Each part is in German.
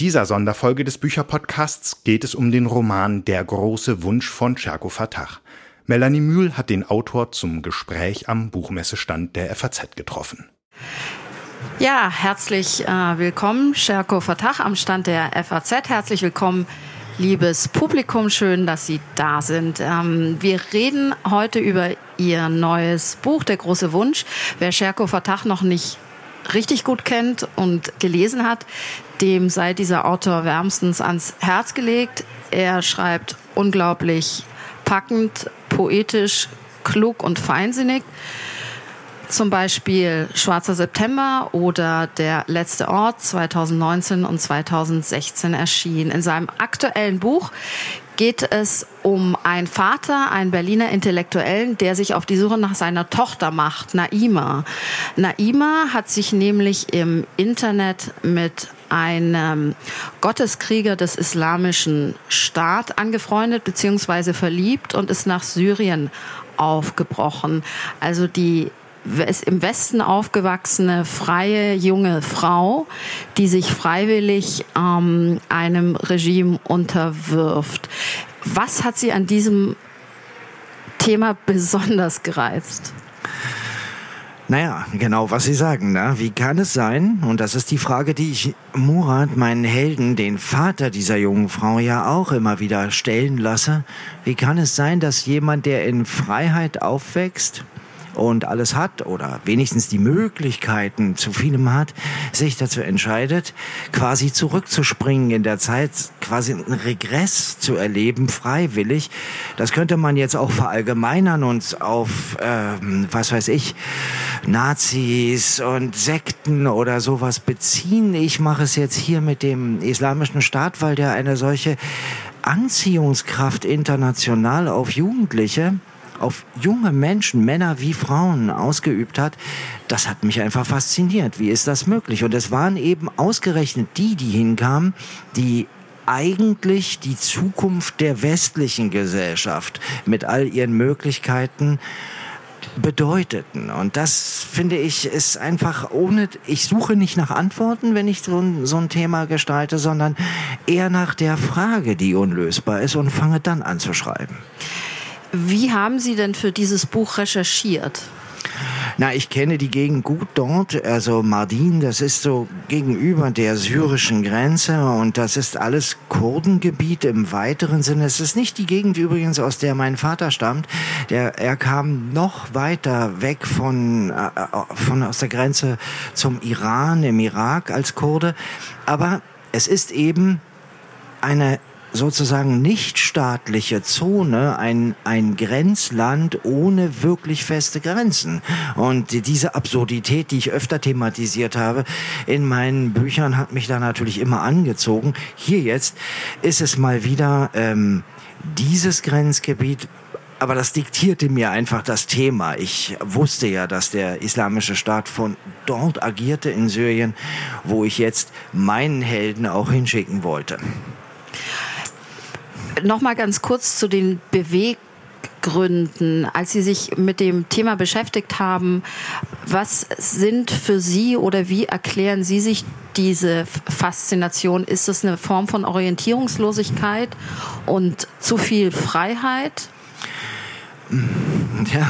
dieser Sonderfolge des Bücherpodcasts geht es um den Roman Der große Wunsch von Cerko Fatah. Melanie Mühl hat den Autor zum Gespräch am Buchmessestand der FAZ getroffen. Ja, herzlich äh, willkommen, Scherko Fatah am Stand der FAZ. Herzlich willkommen, liebes Publikum. Schön, dass Sie da sind. Ähm, wir reden heute über Ihr neues Buch, Der große Wunsch. Wer Scherko Fatah noch nicht richtig gut kennt und gelesen hat, dem sei dieser Autor wärmstens ans Herz gelegt. Er schreibt unglaublich packend, poetisch, klug und feinsinnig zum Beispiel Schwarzer September oder Der letzte Ort 2019 und 2016 erschienen. In seinem aktuellen Buch geht es um einen Vater, einen Berliner Intellektuellen, der sich auf die Suche nach seiner Tochter macht, Naima. Naima hat sich nämlich im Internet mit einem Gotteskrieger des islamischen Staat angefreundet bzw. verliebt und ist nach Syrien aufgebrochen. Also die im Westen aufgewachsene freie junge Frau, die sich freiwillig ähm, einem Regime unterwirft. Was hat sie an diesem Thema besonders gereizt? Naja, genau, was Sie sagen, ne? Wie kann es sein? Und das ist die Frage, die ich Murat, meinen Helden, den Vater dieser jungen Frau, ja auch immer wieder stellen lasse. Wie kann es sein, dass jemand, der in Freiheit aufwächst, und alles hat oder wenigstens die Möglichkeiten zu vielem hat, sich dazu entscheidet, quasi zurückzuspringen in der Zeit, quasi einen Regress zu erleben, freiwillig. Das könnte man jetzt auch verallgemeinern und auf, ähm, was weiß ich, Nazis und Sekten oder sowas beziehen. Ich mache es jetzt hier mit dem Islamischen Staat, weil der eine solche Anziehungskraft international auf Jugendliche auf junge Menschen, Männer wie Frauen ausgeübt hat, das hat mich einfach fasziniert. Wie ist das möglich? Und es waren eben ausgerechnet die, die hinkamen, die eigentlich die Zukunft der westlichen Gesellschaft mit all ihren Möglichkeiten bedeuteten. Und das finde ich ist einfach ohne, ich suche nicht nach Antworten, wenn ich so ein, so ein Thema gestalte, sondern eher nach der Frage, die unlösbar ist und fange dann an zu schreiben. Wie haben Sie denn für dieses Buch recherchiert? Na, ich kenne die Gegend gut dort. Also Mardin, das ist so gegenüber der syrischen Grenze und das ist alles Kurdengebiet im weiteren Sinne. Es ist nicht die Gegend übrigens, aus der mein Vater stammt. Der, er kam noch weiter weg von, äh, von aus der Grenze zum Iran, im Irak als Kurde. Aber es ist eben eine sozusagen nichtstaatliche Zone, ein, ein Grenzland ohne wirklich feste Grenzen. Und diese Absurdität, die ich öfter thematisiert habe in meinen Büchern, hat mich da natürlich immer angezogen. Hier jetzt ist es mal wieder ähm, dieses Grenzgebiet, aber das diktierte mir einfach das Thema. Ich wusste ja, dass der islamische Staat von dort agierte in Syrien, wo ich jetzt meinen Helden auch hinschicken wollte. Nochmal ganz kurz zu den Beweggründen, als Sie sich mit dem Thema beschäftigt haben. Was sind für Sie oder wie erklären Sie sich diese Faszination? Ist es eine Form von Orientierungslosigkeit und zu viel Freiheit? Ja,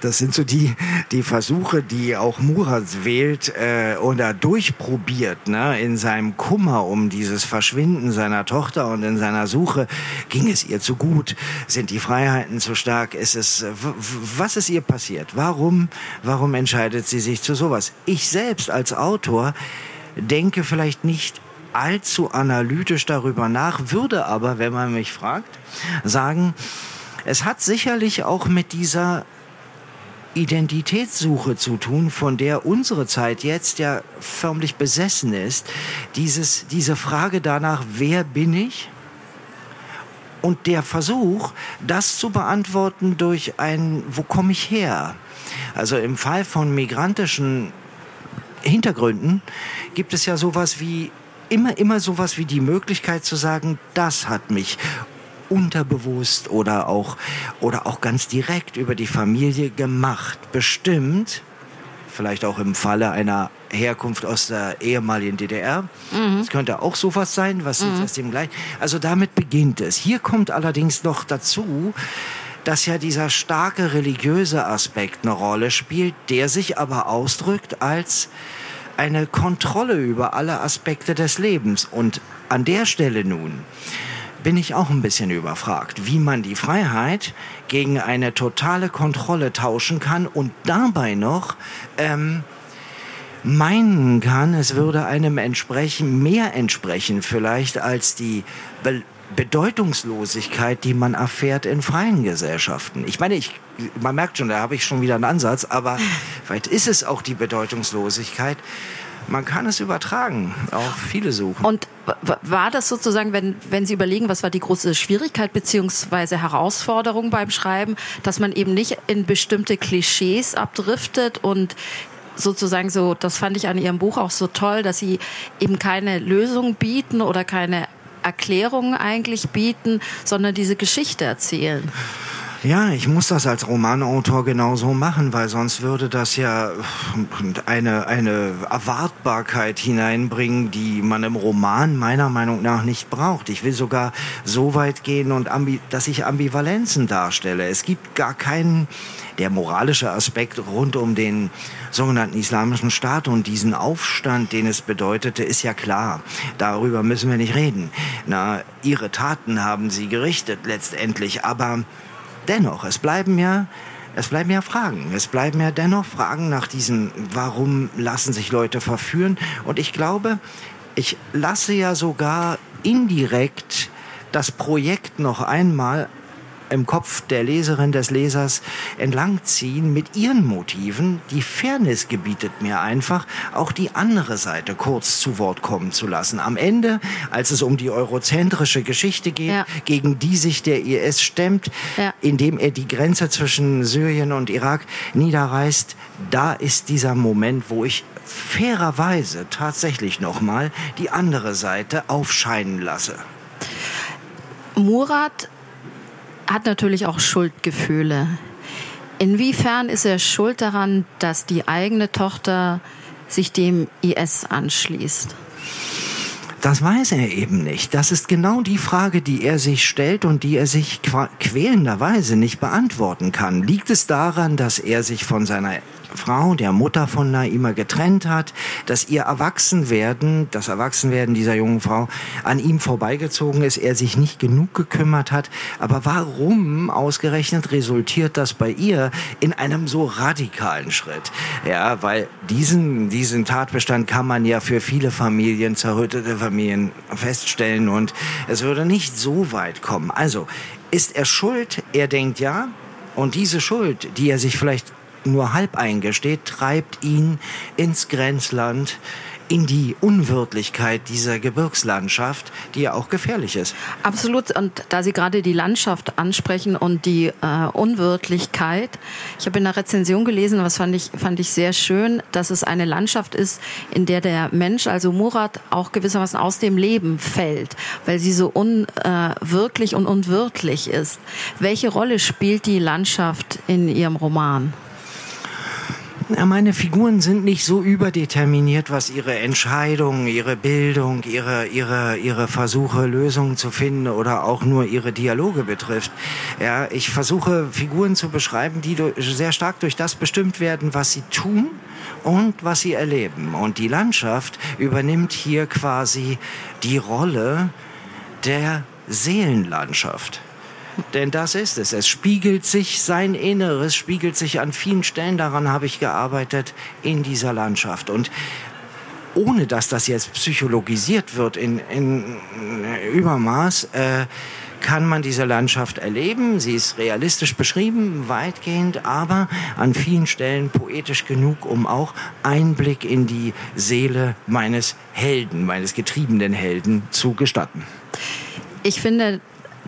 das sind so die, die Versuche, die auch Murat wählt äh, oder durchprobiert. Ne? In seinem Kummer um dieses Verschwinden seiner Tochter und in seiner Suche ging es ihr zu gut, sind die Freiheiten zu stark, ist es, was ist ihr passiert? Warum, warum entscheidet sie sich zu sowas? Ich selbst als Autor denke vielleicht nicht allzu analytisch darüber nach, würde aber, wenn man mich fragt, sagen, es hat sicherlich auch mit dieser Identitätssuche zu tun, von der unsere Zeit jetzt ja förmlich besessen ist. Dieses, diese Frage danach, wer bin ich? Und der Versuch, das zu beantworten durch ein, wo komme ich her? Also im Fall von migrantischen Hintergründen gibt es ja sowas wie immer, immer sowas wie die Möglichkeit zu sagen, das hat mich unterbewusst oder auch, oder auch ganz direkt über die Familie gemacht, bestimmt, vielleicht auch im Falle einer Herkunft aus der ehemaligen DDR. Mhm. Das könnte auch sowas sein, was mhm. aus dem gleich. Also damit beginnt es. Hier kommt allerdings noch dazu, dass ja dieser starke religiöse Aspekt eine Rolle spielt, der sich aber ausdrückt als eine Kontrolle über alle Aspekte des Lebens. Und an der Stelle nun bin ich auch ein bisschen überfragt, wie man die Freiheit gegen eine totale Kontrolle tauschen kann und dabei noch ähm, meinen kann, es würde einem entsprechen, mehr entsprechen vielleicht als die Be Bedeutungslosigkeit, die man erfährt in freien Gesellschaften. Ich meine, ich, man merkt schon, da habe ich schon wieder einen Ansatz, aber vielleicht ist es auch die Bedeutungslosigkeit. Man kann es übertragen auf viele Suchen. Und war das sozusagen, wenn, wenn Sie überlegen, was war die große Schwierigkeit beziehungsweise Herausforderung beim Schreiben, dass man eben nicht in bestimmte Klischees abdriftet und sozusagen so, das fand ich an Ihrem Buch auch so toll, dass Sie eben keine Lösung bieten oder keine Erklärungen eigentlich bieten, sondern diese Geschichte erzählen. Ja, ich muss das als Romanautor genauso machen, weil sonst würde das ja eine, eine Erwartbarkeit hineinbringen, die man im Roman meiner Meinung nach nicht braucht. Ich will sogar so weit gehen und dass ich Ambivalenzen darstelle. Es gibt gar keinen, der moralische Aspekt rund um den sogenannten Islamischen Staat und diesen Aufstand, den es bedeutete, ist ja klar. Darüber müssen wir nicht reden. Na, ihre Taten haben sie gerichtet letztendlich, aber dennoch, es bleiben ja es bleiben ja Fragen. Es bleiben ja dennoch Fragen nach diesen, warum lassen sich Leute verführen? Und ich glaube, ich lasse ja sogar indirekt das Projekt noch einmal im Kopf der Leserin, des Lesers entlangziehen mit ihren Motiven. Die Fairness gebietet mir einfach, auch die andere Seite kurz zu Wort kommen zu lassen. Am Ende, als es um die eurozentrische Geschichte geht, ja. gegen die sich der IS stemmt, ja. indem er die Grenze zwischen Syrien und Irak niederreißt, da ist dieser Moment, wo ich fairerweise tatsächlich nochmal die andere Seite aufscheinen lasse. Murat hat natürlich auch Schuldgefühle. Inwiefern ist er schuld daran, dass die eigene Tochter sich dem IS anschließt? Das weiß er eben nicht. Das ist genau die Frage, die er sich stellt und die er sich quälenderweise nicht beantworten kann. Liegt es daran, dass er sich von seiner Frau, der Mutter von Naima getrennt hat, dass ihr Erwachsenwerden, das Erwachsenwerden dieser jungen Frau an ihm vorbeigezogen ist, er sich nicht genug gekümmert hat. Aber warum ausgerechnet resultiert das bei ihr in einem so radikalen Schritt? Ja, weil diesen, diesen Tatbestand kann man ja für viele Familien, zerrüttete Familien feststellen und es würde nicht so weit kommen. Also, ist er schuld? Er denkt ja. Und diese Schuld, die er sich vielleicht nur halb eingesteht, treibt ihn ins Grenzland, in die Unwirtlichkeit dieser Gebirgslandschaft, die ja auch gefährlich ist. Absolut. Und da Sie gerade die Landschaft ansprechen und die äh, Unwirtlichkeit, ich habe in der Rezension gelesen, was fand ich, fand ich sehr schön, dass es eine Landschaft ist, in der der Mensch, also Murat, auch gewissermaßen aus dem Leben fällt, weil sie so unwirklich äh, und unwirtlich ist. Welche Rolle spielt die Landschaft in Ihrem Roman? Meine Figuren sind nicht so überdeterminiert, was ihre Entscheidungen, ihre Bildung, ihre, ihre, ihre Versuche, Lösungen zu finden oder auch nur ihre Dialoge betrifft. Ja, ich versuche Figuren zu beschreiben, die sehr stark durch das bestimmt werden, was sie tun und was sie erleben. Und die Landschaft übernimmt hier quasi die Rolle der Seelenlandschaft. Denn das ist es. Es spiegelt sich, sein Inneres spiegelt sich an vielen Stellen, daran habe ich gearbeitet, in dieser Landschaft. Und ohne dass das jetzt psychologisiert wird in, in Übermaß, äh, kann man diese Landschaft erleben. Sie ist realistisch beschrieben, weitgehend, aber an vielen Stellen poetisch genug, um auch Einblick in die Seele meines Helden, meines getriebenen Helden zu gestatten. Ich finde,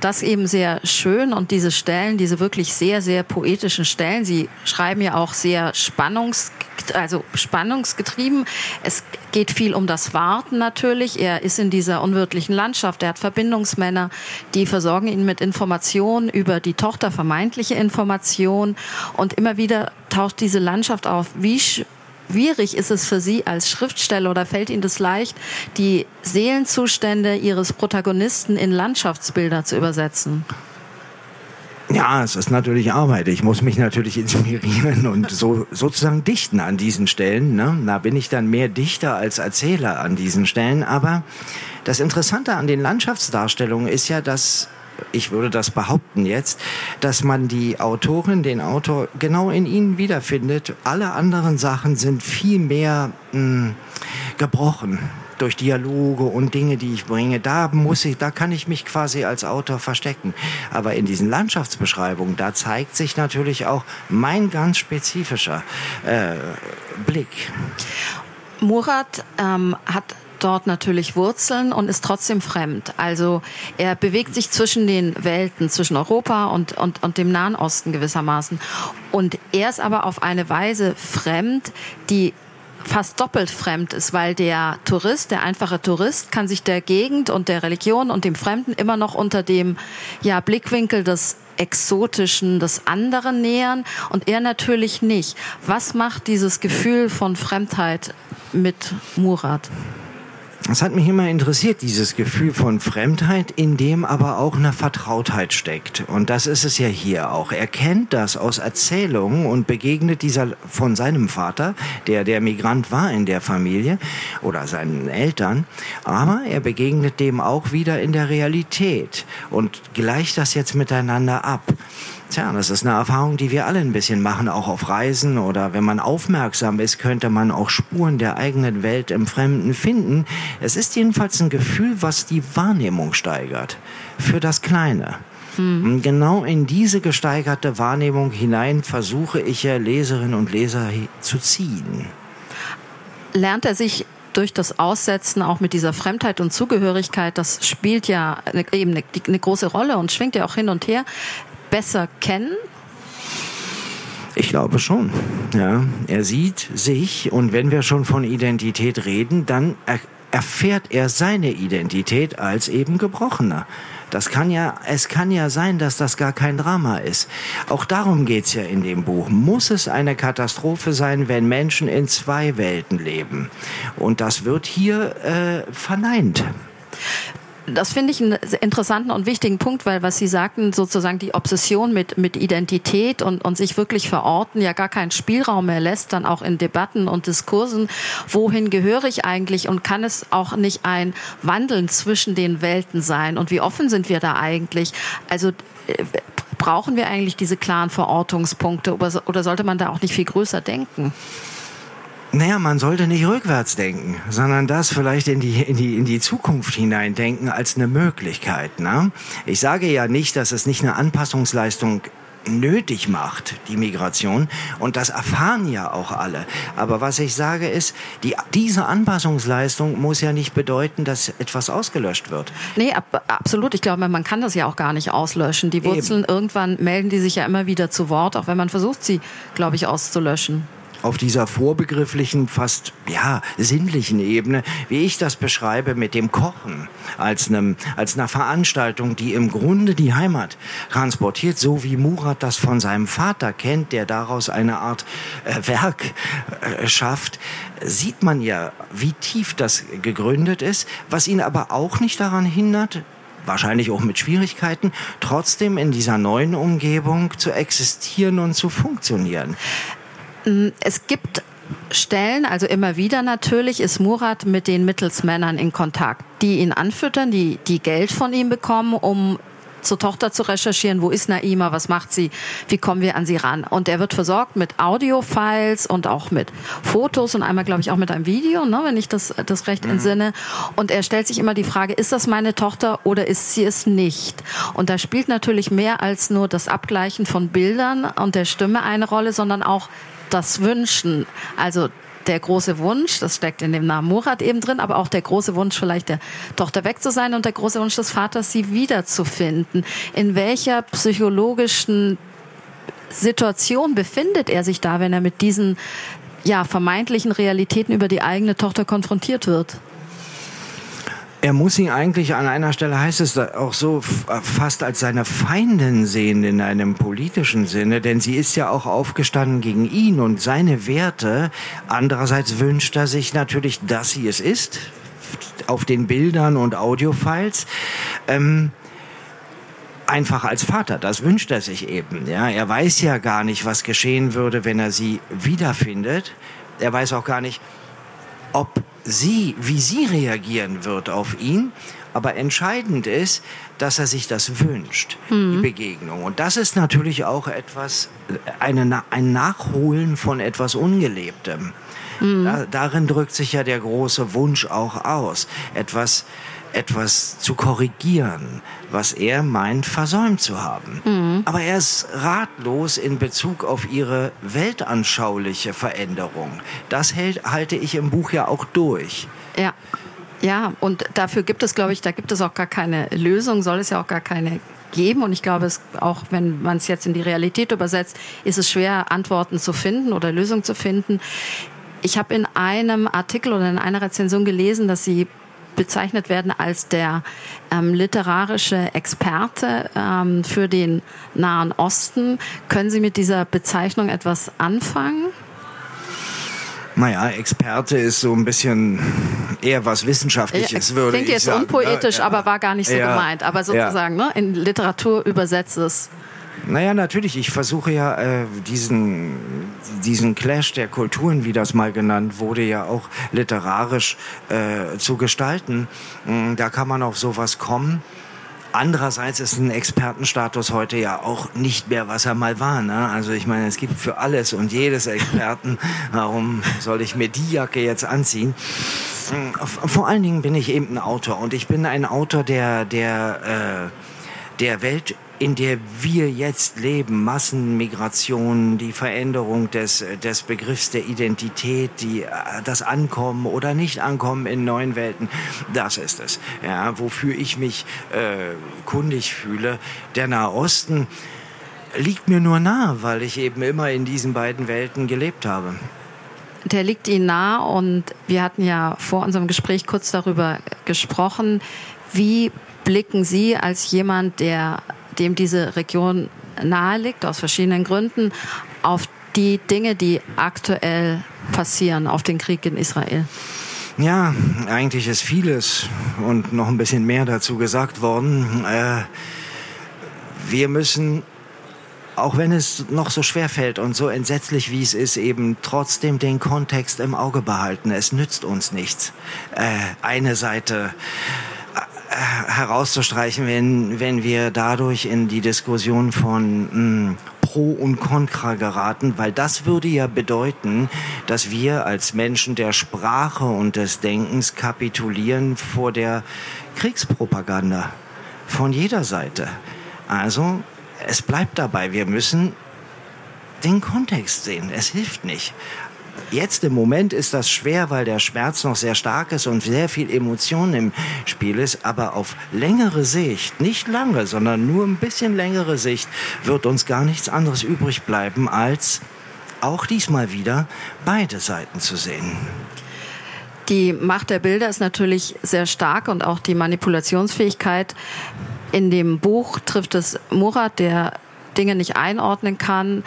das eben sehr schön und diese Stellen, diese wirklich sehr, sehr poetischen Stellen, Sie schreiben ja auch sehr spannungs, also spannungsgetrieben. Es geht viel um das Warten natürlich. Er ist in dieser unwirtlichen Landschaft. Er hat Verbindungsmänner, die versorgen ihn mit Informationen über die Tochter, vermeintliche Informationen. Und immer wieder taucht diese Landschaft auf. Wie schwierig ist es für Sie als Schriftsteller oder fällt Ihnen das leicht, die Seelenzustände Ihres Protagonisten in Landschaftsbilder zu übersetzen? Ja, es ist natürlich Arbeit. Ich muss mich natürlich inspirieren und so sozusagen dichten an diesen Stellen. Ne? Da bin ich dann mehr Dichter als Erzähler an diesen Stellen. Aber das Interessante an den Landschaftsdarstellungen ist ja, dass ich würde das behaupten jetzt, dass man die Autorin, den Autor genau in ihnen wiederfindet. Alle anderen Sachen sind viel mehr mh, hm, gebrochen durch Dialoge und Dinge, die ich bringe, da muss ich, da kann ich mich quasi als Autor verstecken. Aber in diesen Landschaftsbeschreibungen, da zeigt sich natürlich auch mein ganz spezifischer äh, Blick. Murat ähm, hat dort natürlich Wurzeln und ist trotzdem fremd. Also er bewegt sich zwischen den Welten, zwischen Europa und, und, und dem Nahen Osten gewissermaßen. Und er ist aber auf eine Weise fremd, die fast doppelt fremd ist, weil der Tourist, der einfache Tourist, kann sich der Gegend und der Religion und dem Fremden immer noch unter dem ja, Blickwinkel des Exotischen, des anderen nähern und er natürlich nicht. Was macht dieses Gefühl von Fremdheit mit Murat? Es hat mich immer interessiert, dieses Gefühl von Fremdheit, in dem aber auch eine Vertrautheit steckt. Und das ist es ja hier auch. Er kennt das aus Erzählungen und begegnet dieser von seinem Vater, der der Migrant war in der Familie oder seinen Eltern. Aber er begegnet dem auch wieder in der Realität und gleicht das jetzt miteinander ab. Tja, das ist eine Erfahrung, die wir alle ein bisschen machen, auch auf Reisen oder wenn man aufmerksam ist, könnte man auch Spuren der eigenen Welt im Fremden finden. Es ist jedenfalls ein Gefühl, was die Wahrnehmung steigert für das Kleine. Hm. Genau in diese gesteigerte Wahrnehmung hinein versuche ich ja Leserinnen und Leser zu ziehen. Lernt er sich durch das Aussetzen auch mit dieser Fremdheit und Zugehörigkeit, das spielt ja eben eine, eine große Rolle und schwingt ja auch hin und her besser kennen? Ich glaube schon. Ja, er sieht sich und wenn wir schon von Identität reden, dann er erfährt er seine Identität als eben Gebrochener. Das kann ja, es kann ja sein, dass das gar kein Drama ist. Auch darum geht's ja in dem Buch. Muss es eine Katastrophe sein, wenn Menschen in zwei Welten leben? Und das wird hier äh, verneint das finde ich einen interessanten und wichtigen Punkt, weil was Sie sagten, sozusagen die Obsession mit, mit Identität und, und sich wirklich verorten ja gar keinen Spielraum mehr lässt, dann auch in Debatten und Diskursen. Wohin gehöre ich eigentlich und kann es auch nicht ein Wandeln zwischen den Welten sein? Und wie offen sind wir da eigentlich? Also äh, brauchen wir eigentlich diese klaren Verortungspunkte oder, oder sollte man da auch nicht viel größer denken? Naja, man sollte nicht rückwärts denken, sondern das vielleicht in die, in die, in die Zukunft hineindenken als eine Möglichkeit. Ne? Ich sage ja nicht, dass es nicht eine Anpassungsleistung nötig macht, die Migration. Und das erfahren ja auch alle. Aber was ich sage ist, die, diese Anpassungsleistung muss ja nicht bedeuten, dass etwas ausgelöscht wird. Nee, ab, absolut. Ich glaube, man kann das ja auch gar nicht auslöschen. Die Wurzeln, Eben. irgendwann melden die sich ja immer wieder zu Wort, auch wenn man versucht, sie, glaube ich, auszulöschen auf dieser vorbegrifflichen, fast ja sinnlichen Ebene, wie ich das beschreibe, mit dem Kochen als einem als einer Veranstaltung, die im Grunde die Heimat transportiert, so wie Murat das von seinem Vater kennt, der daraus eine Art äh, Werk äh, schafft, sieht man ja, wie tief das gegründet ist, was ihn aber auch nicht daran hindert, wahrscheinlich auch mit Schwierigkeiten, trotzdem in dieser neuen Umgebung zu existieren und zu funktionieren. Mm, es gibt Stellen, also immer wieder natürlich, ist Murat mit den Mittelsmännern in Kontakt, die ihn anfüttern, die, die Geld von ihm bekommen, um zur Tochter zu recherchieren, wo ist Naima, was macht sie, wie kommen wir an sie ran. Und er wird versorgt mit Audiofiles und auch mit Fotos und einmal, glaube ich, auch mit einem Video, ne, wenn ich das, das recht mhm. entsinne. Und er stellt sich immer die Frage, ist das meine Tochter oder ist sie es nicht? Und da spielt natürlich mehr als nur das Abgleichen von Bildern und der Stimme eine Rolle, sondern auch das Wünschen, also der große Wunsch, das steckt in dem Namen Murat eben drin, aber auch der große Wunsch, vielleicht der Tochter weg zu sein und der große Wunsch des Vaters, sie wiederzufinden. In welcher psychologischen Situation befindet er sich da, wenn er mit diesen ja, vermeintlichen Realitäten über die eigene Tochter konfrontiert wird? Er muss ihn eigentlich an einer Stelle heißt es auch so äh, fast als seine Feindin sehen in einem politischen Sinne, denn sie ist ja auch aufgestanden gegen ihn und seine Werte. Andererseits wünscht er sich natürlich, dass sie es ist, auf den Bildern und Audiofiles. Ähm, einfach als Vater. Das wünscht er sich eben. Ja, er weiß ja gar nicht, was geschehen würde, wenn er sie wiederfindet. Er weiß auch gar nicht, ob sie, wie sie reagieren wird auf ihn. Aber entscheidend ist, dass er sich das wünscht, mhm. die Begegnung. Und das ist natürlich auch etwas, eine, ein Nachholen von etwas Ungelebtem. Mhm. Da, darin drückt sich ja der große Wunsch auch aus, etwas etwas zu korrigieren, was er meint versäumt zu haben. Mhm. Aber er ist ratlos in Bezug auf ihre weltanschauliche Veränderung. Das hält, halte ich im Buch ja auch durch. Ja. Ja, und dafür gibt es, glaube ich, da gibt es auch gar keine Lösung, soll es ja auch gar keine geben. Und ich glaube, es, auch wenn man es jetzt in die Realität übersetzt, ist es schwer, Antworten zu finden oder Lösungen zu finden. Ich habe in einem Artikel oder in einer Rezension gelesen, dass Sie bezeichnet werden als der ähm, literarische Experte ähm, für den Nahen Osten. Können Sie mit dieser Bezeichnung etwas anfangen? Naja, Experte ist so ein bisschen eher was Wissenschaftliches, ja, würde ich sagen. Klingt ne? jetzt unpoetisch, ja, aber war gar nicht so ja, gemeint. Aber sozusagen, ne, in Literatur übersetzt es. Naja, natürlich. Ich versuche ja äh, diesen, diesen Clash der Kulturen, wie das mal genannt wurde, ja auch literarisch äh, zu gestalten. Mm, da kann man auf sowas kommen. Andererseits ist ein Expertenstatus heute ja auch nicht mehr, was er mal war. Ne? Also ich meine, es gibt für alles und jedes Experten. Warum soll ich mir die Jacke jetzt anziehen? Mm, vor allen Dingen bin ich eben ein Autor und ich bin ein Autor, der der äh, der Welt in der wir jetzt leben, Massenmigration, die Veränderung des, des Begriffs der Identität, die, das Ankommen oder Nicht-Ankommen in neuen Welten, das ist es. Ja, wofür ich mich äh, kundig fühle. Der Nahe Osten liegt mir nur nah, weil ich eben immer in diesen beiden Welten gelebt habe. Der liegt Ihnen nah und wir hatten ja vor unserem Gespräch kurz darüber gesprochen. Wie blicken Sie als jemand, der dem diese Region nahe liegt, aus verschiedenen Gründen, auf die Dinge, die aktuell passieren, auf den Krieg in Israel? Ja, eigentlich ist vieles und noch ein bisschen mehr dazu gesagt worden. Äh, wir müssen, auch wenn es noch so schwer fällt und so entsetzlich wie es ist, eben trotzdem den Kontext im Auge behalten. Es nützt uns nichts. Äh, eine Seite herauszustreichen, wenn, wenn wir dadurch in die Diskussion von mh, hm, Pro und Contra geraten, weil das würde ja bedeuten, dass wir als Menschen der Sprache und des Denkens kapitulieren vor der Kriegspropaganda von jeder Seite. Also es bleibt dabei, wir müssen den Kontext sehen. Es hilft nicht. Jetzt im Moment ist das schwer, weil der Schmerz noch sehr stark ist und sehr viel Emotion im Spiel ist. Aber auf längere Sicht, nicht lange, sondern nur ein bisschen längere Sicht, wird uns gar nichts anderes übrig bleiben, als auch diesmal wieder beide Seiten zu sehen. Die Macht der Bilder ist natürlich sehr stark und auch die Manipulationsfähigkeit. In dem Buch trifft es Murat, der Dinge nicht einordnen kann,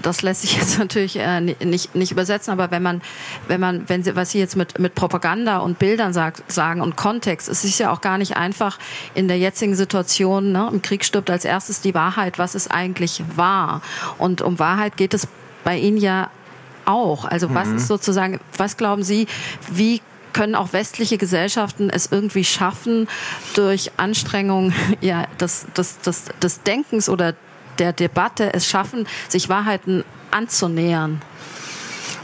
das lässt sich jetzt natürlich äh, nicht, nicht übersetzen, aber wenn man, wenn man, wenn sie, was Sie jetzt mit, mit Propaganda und Bildern sagt, sagen und Kontext, es ist ja auch gar nicht einfach in der jetzigen Situation, ne, im Krieg stirbt als erstes die Wahrheit, was es eigentlich war. Und um Wahrheit geht es bei Ihnen ja auch. Also was mhm. ist sozusagen, was glauben Sie, wie können auch westliche Gesellschaften es irgendwie schaffen, durch Anstrengungen ja, des, des, des, des Denkens oder der Debatte es schaffen, sich Wahrheiten anzunähern?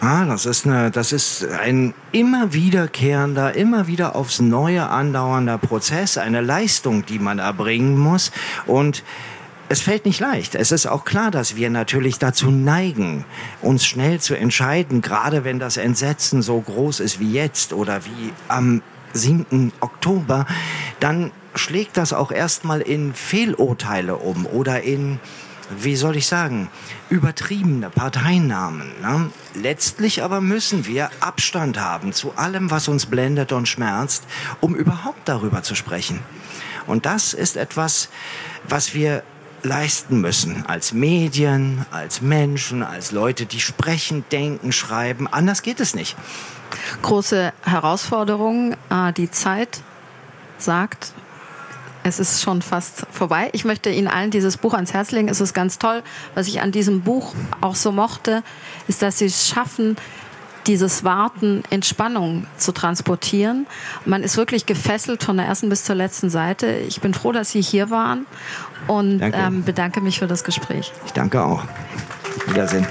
Ah, das ist eine, das ist ein immer wiederkehrender, immer wieder aufs Neue andauernder Prozess, eine Leistung, die man erbringen muss und es fällt nicht leicht. Es ist auch klar, dass wir natürlich dazu neigen, uns schnell zu entscheiden, gerade wenn das Entsetzen so groß ist wie jetzt oder wie am 7. Oktober, dann schlägt das auch erstmal in Fehlurteile um oder in wie soll ich sagen, übertriebene Parteinamen. Ne? Letztlich aber müssen wir Abstand haben zu allem, was uns blendet und schmerzt, um überhaupt darüber zu sprechen. Und das ist etwas, was wir leisten müssen als Medien, als Menschen, als Leute, die sprechen, denken, schreiben. Anders geht es nicht. Große Herausforderung. Äh, die Zeit sagt, es ist schon fast vorbei. Ich möchte Ihnen allen dieses Buch ans Herz legen. Es ist ganz toll. Was ich an diesem Buch auch so mochte, ist, dass Sie es schaffen, dieses Warten Entspannung zu transportieren. Man ist wirklich gefesselt von der ersten bis zur letzten Seite. Ich bin froh, dass Sie hier waren und ähm, bedanke mich für das Gespräch. Ich danke auch. Wiedersehen.